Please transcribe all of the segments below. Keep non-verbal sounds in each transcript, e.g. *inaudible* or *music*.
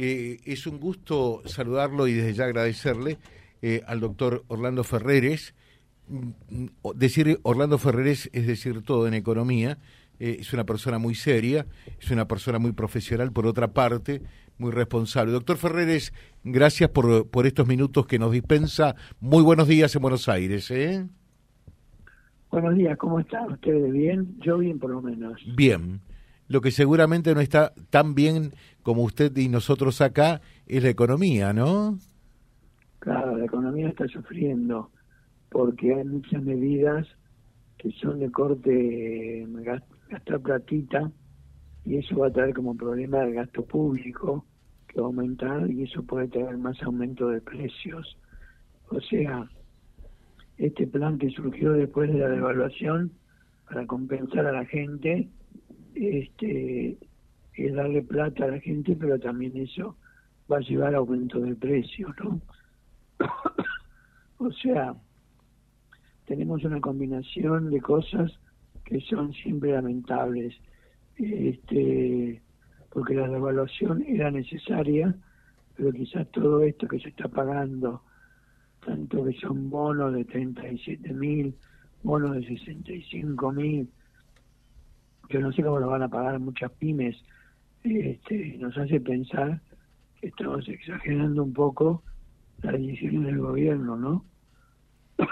Eh, es un gusto saludarlo y desde ya agradecerle eh, al doctor Orlando Ferreres. Mm, decir Orlando Ferreres es decir todo en economía. Eh, es una persona muy seria, es una persona muy profesional, por otra parte, muy responsable. Doctor Ferreres, gracias por, por estos minutos que nos dispensa. Muy buenos días en Buenos Aires. Buenos días, ¿cómo están ustedes? ¿Bien? Yo bien por lo menos. Bien lo que seguramente no está tan bien como usted y nosotros acá es la economía, ¿no? Claro, la economía está sufriendo porque hay muchas medidas que son de corte gastar platita y eso va a traer como problema el gasto público que va a aumentar y eso puede traer más aumento de precios. O sea, este plan que surgió después de la devaluación para compensar a la gente este, es darle plata a la gente, pero también eso va a llevar a aumento de precios, ¿no? *coughs* o sea, tenemos una combinación de cosas que son siempre lamentables, este, porque la devaluación era necesaria, pero quizás todo esto que se está pagando, tanto que son bonos de 37 mil, bonos de 65 mil, yo no sé cómo lo van a pagar muchas pymes, este, nos hace pensar que estamos exagerando un poco la decisión del gobierno, ¿no? *coughs*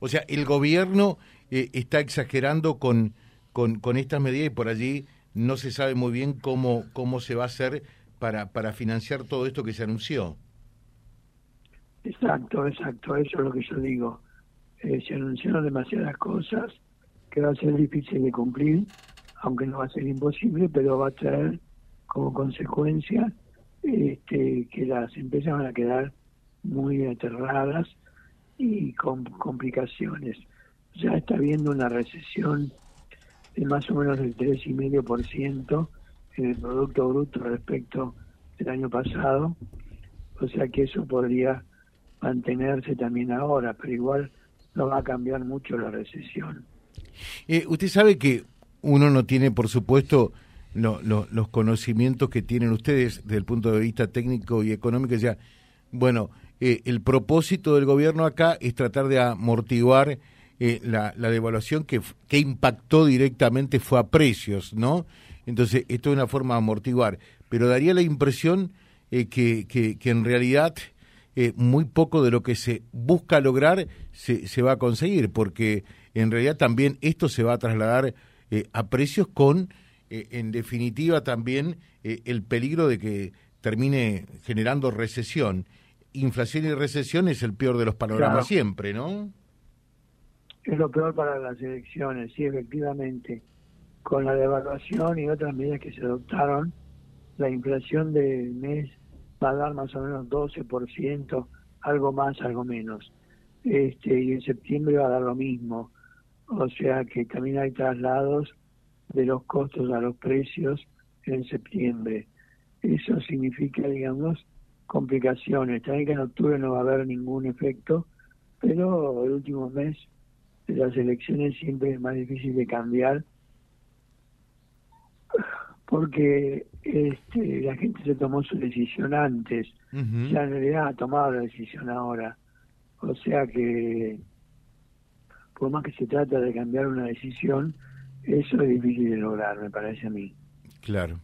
O sea, el gobierno eh, está exagerando con, con, con estas medidas y por allí no se sabe muy bien cómo, cómo se va a hacer para, para financiar todo esto que se anunció. Exacto, exacto, eso es lo que yo digo. Eh, se anunciaron demasiadas cosas va a ser difícil de cumplir, aunque no va a ser imposible, pero va a traer como consecuencia este, que las empresas van a quedar muy aterradas y con complicaciones. Ya está habiendo una recesión de más o menos del 3,5% en el Producto Bruto respecto del año pasado, o sea que eso podría mantenerse también ahora, pero igual no va a cambiar mucho la recesión. Eh, usted sabe que uno no tiene, por supuesto, los conocimientos que tienen ustedes desde el punto de vista técnico y económico. Ya, bueno, eh, el propósito del gobierno acá es tratar de amortiguar eh, la, devaluación que, que impactó directamente fue a precios, ¿no? Entonces, esto es una forma de amortiguar. Pero daría la impresión que, que, en realidad muy poco de lo que se busca lograr se, se va a conseguir, porque en realidad también esto se va a trasladar eh, a precios con, eh, en definitiva, también eh, el peligro de que termine generando recesión. Inflación y recesión es el peor de los panoramas siempre, ¿no? Es lo peor para las elecciones, sí, efectivamente. Con la devaluación y otras medidas que se adoptaron, la inflación del mes va a dar más o menos 12%, algo más, algo menos. Este, y en septiembre va a dar lo mismo o sea que también hay traslados de los costos a los precios en septiembre. Eso significa, digamos, complicaciones. También que en octubre no va a haber ningún efecto, pero el último mes las elecciones siempre es más difícil de cambiar porque este, la gente se tomó su decisión antes, ya en realidad ha tomado la decisión ahora. O sea que por más que se trata de cambiar una decisión, eso es difícil de lograr, me parece a mí. Claro.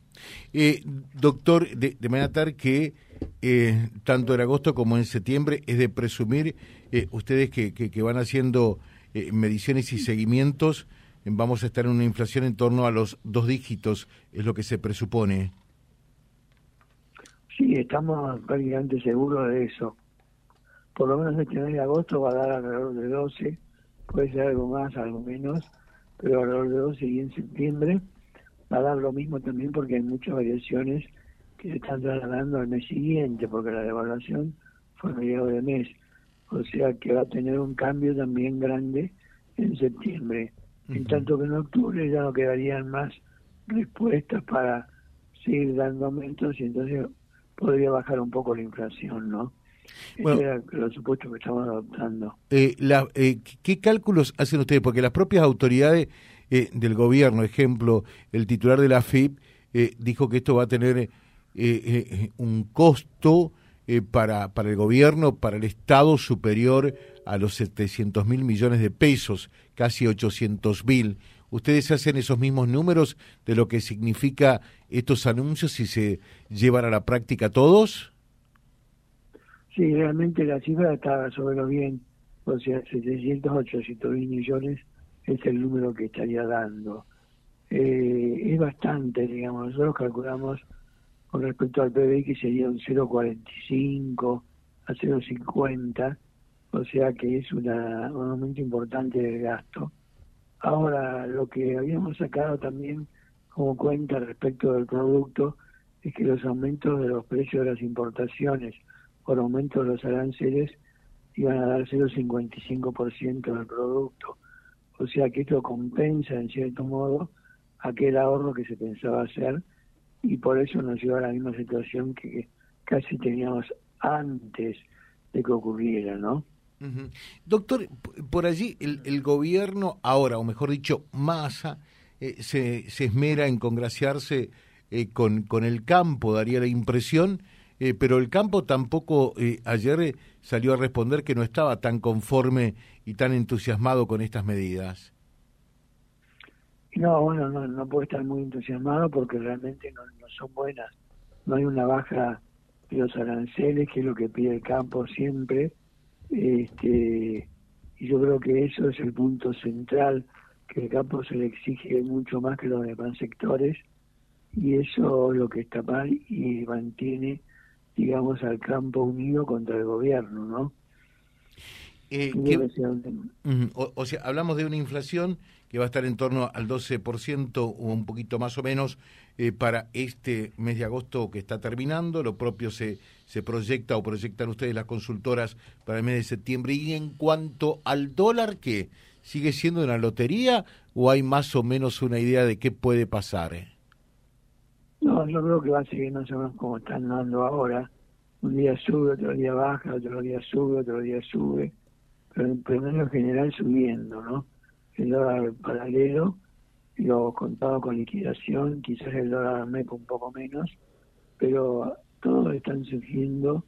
Eh, doctor, de, manera tal que eh, tanto en agosto como en septiembre es de presumir, eh, ustedes que, que, van haciendo mediciones y seguimientos, vamos a estar en una inflación en torno a los dos dígitos, es lo que se presupone. Sí, estamos prácticamente seguros de eso. Por lo menos este mes de agosto va a dar alrededor de 12 puede ser algo más, algo menos, pero alrededor de 12 y en septiembre va a dar lo mismo también porque hay muchas variaciones que se están trasladando al mes siguiente, porque la devaluación fue a mediados de mes. O sea que va a tener un cambio también grande en septiembre. En tanto que en octubre ya no quedarían más respuestas para seguir dando aumentos y entonces podría bajar un poco la inflación, ¿no? Bueno, era los supuestos que estamos adoptando. Eh, la, eh, ¿Qué cálculos hacen ustedes? Porque las propias autoridades eh, del gobierno, ejemplo, el titular de la FIP, dijo que esto va a tener un costo para, para el gobierno, para el Estado superior a los 700 mil millones de pesos, casi 800 mil. ¿Ustedes hacen esos mismos números de lo que significa estos anuncios si se llevan a la práctica todos? Sí, realmente la cifra está sobre lo bien. O sea, 700, 800 mil millones es el número que estaría dando. Eh, es bastante, digamos. Nosotros calculamos con respecto al PBI que sería un 0,45 a 0,50 o sea que es una, un aumento importante del gasto. Ahora, lo que habíamos sacado también como cuenta respecto del producto es que los aumentos de los precios de las importaciones por aumento de los aranceles iban a dar 0,55% del producto. O sea que esto compensa en cierto modo aquel ahorro que se pensaba hacer y por eso nos lleva a la misma situación que casi teníamos antes de que ocurriera, ¿no? Doctor, por allí el, gobierno ahora, o mejor dicho, Massa, eh, se, se, esmera en congraciarse eh, con, con el campo, daría la impresión, eh, pero el campo tampoco ayer salió a responder que no estaba tan conforme y tan entusiasmado con estas medidas. No, bueno, no, no puede estar muy entusiasmado porque realmente no, no son buenas. No hay una baja de los aranceles, que es lo que pide el campo siempre este, y yo creo que eso es el punto central, que el campo se le exige mucho más que los demás sectores, y eso es lo que está mal y mantiene, digamos, al campo unido contra el gobierno, ¿no? Eh, o, sea, hablamos de una inflación que va a estar en torno al 12% o un poquito más o menos eh, para este mes de agosto que está terminando. Lo propio se, se proyecta o proyectan ustedes las consultoras para el mes de septiembre. Y en cuanto al dólar, ¿qué? ¿Sigue siendo una lotería o hay más o menos una idea de qué puede pasar? No, yo creo que va a seguir más o menos como están dando ahora. Un día sube, otro día baja, otro día sube, otro día sube pero en general subiendo, ¿no? El dólar paralelo, lo contado con liquidación, quizás el dólar MEP un poco menos, pero todos están surgiendo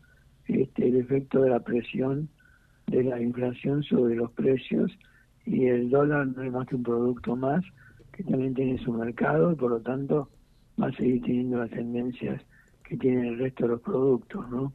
este, el efecto de la presión de la inflación sobre los precios y el dólar no es más que un producto más que también tiene su mercado y por lo tanto va a seguir teniendo las tendencias que tienen el resto de los productos, ¿no?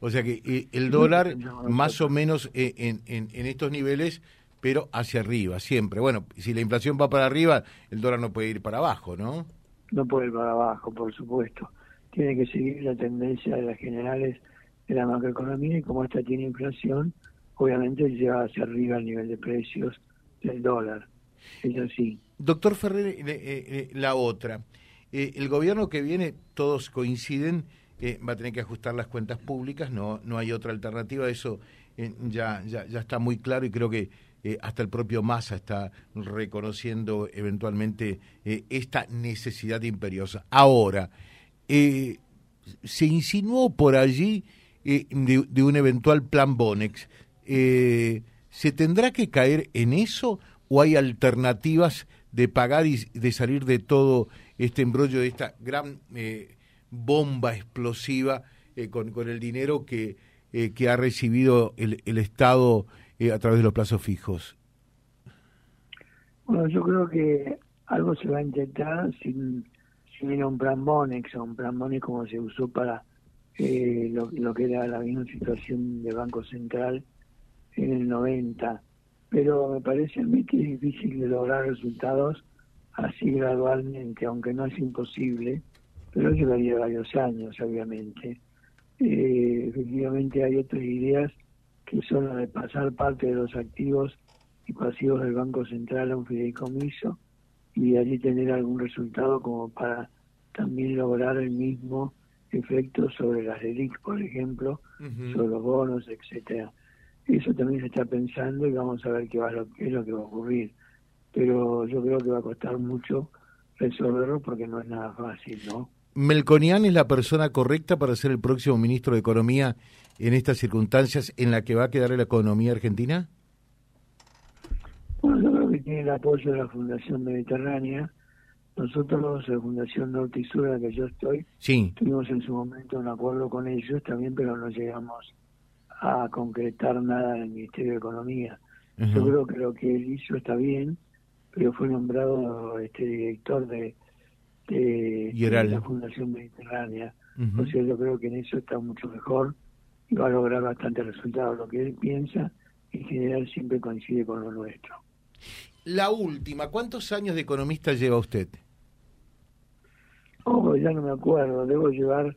O sea que eh, el dólar más o menos eh, en, en, estos niveles, pero hacia arriba, siempre. Bueno, si la inflación va para arriba, el dólar no puede ir para abajo, ¿no? No puede ir para abajo, por supuesto. Tiene que seguir la tendencia de las generales de la macroeconomía y como esta tiene inflación, obviamente lleva hacia arriba el nivel de precios del dólar. Es así. Doctor Ferrer, eh, la otra. el gobierno que viene, todos coinciden va a tener que ajustar las cuentas públicas, no, no hay otra alternativa, eso eh, ya, ya, ya está muy claro y creo que eh, hasta el propio Massa está reconociendo eventualmente eh, esta necesidad imperiosa. Ahora, se insinuó por allí de, un eventual plan Bonex. ¿Se tendrá que caer en eso o hay alternativas de pagar y de salir de todo este embrollo de esta gran bomba explosiva eh, con, con, el dinero que, eh, que ha recibido el, el Estado eh, a través de los plazos fijos? Bueno, yo creo que algo se va a intentar sin, sin un plan Bonex o un plan Bonex como se usó para lo, lo, que era la misma situación del Banco Central en el 90. Pero me parece a mí que es difícil de lograr resultados así gradualmente, aunque no es imposible pero llevaría varios años, obviamente. Eh, efectivamente hay otras ideas que son las de pasar parte de los activos y pasivos del Banco Central a un fideicomiso y de allí tener algún resultado como para también lograr el mismo efecto sobre las reliquias, por ejemplo, sobre los bonos, etcétera. Eso también se está pensando y vamos a ver qué, va, qué es lo que va a ocurrir. Pero yo creo que va a costar mucho resolverlo porque no es nada fácil, ¿no? ¿Melconian es la persona correcta para ser el próximo ministro de Economía en estas circunstancias en la que va a quedar la economía argentina? Bueno, yo creo que tiene el apoyo de la Fundación Mediterránea, Nosotros, la Fundación Norte y Sur, en la que yo estoy, sí. tuvimos en su momento un acuerdo con ellos también, pero no llegamos a concretar nada en el Ministerio de Economía. Yo creo que lo que él hizo está bien, pero fue nombrado este director de, de, la Fundación Mediterránea. O sea, yo creo que en eso está mucho mejor y va a lograr bastante resultados. Lo que él piensa, en general, siempre coincide con lo nuestro. La última, ¿cuántos años de economista lleva usted? Oh, ya no me acuerdo, debo llevar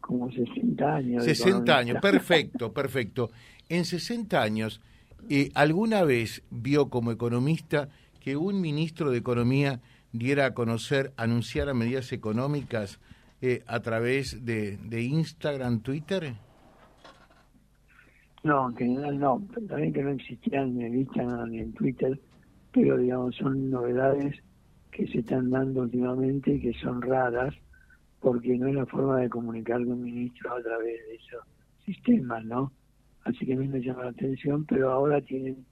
como 60 años. 60 años, perfecto, perfecto. En 60 años, eh, ¿alguna vez vio como economista que un ministro de Economía diera a conocer, anunciara medidas económicas eh, a través de, de Instagram, Twitter? No, en general no. También que no existían ni en Instagram ni en Twitter, pero digamos son novedades que se están dando últimamente y que son raras porque no es la forma de comunicar con un ministro a través de esos sistemas, ¿no? Así que a mí me llama la atención, pero ahora tienen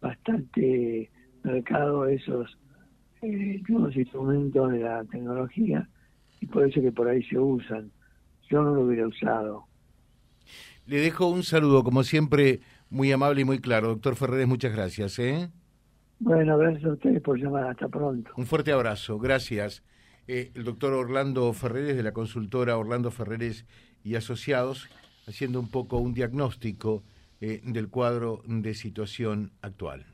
bastante mercado esos eh, nuevos instrumentos de la tecnología y por eso que por ahí se usan. Yo no lo hubiera usado. Le dejo un saludo, como siempre, muy amable y muy claro. Doctor Ferreres, muchas gracias. ¿eh? Bueno, gracias a ustedes por llamar. Hasta pronto. Un fuerte abrazo. Gracias. Eh, el doctor Orlando Ferreres de la consultora Orlando Ferreres y Asociados, haciendo un poco un diagnóstico eh, del cuadro de situación actual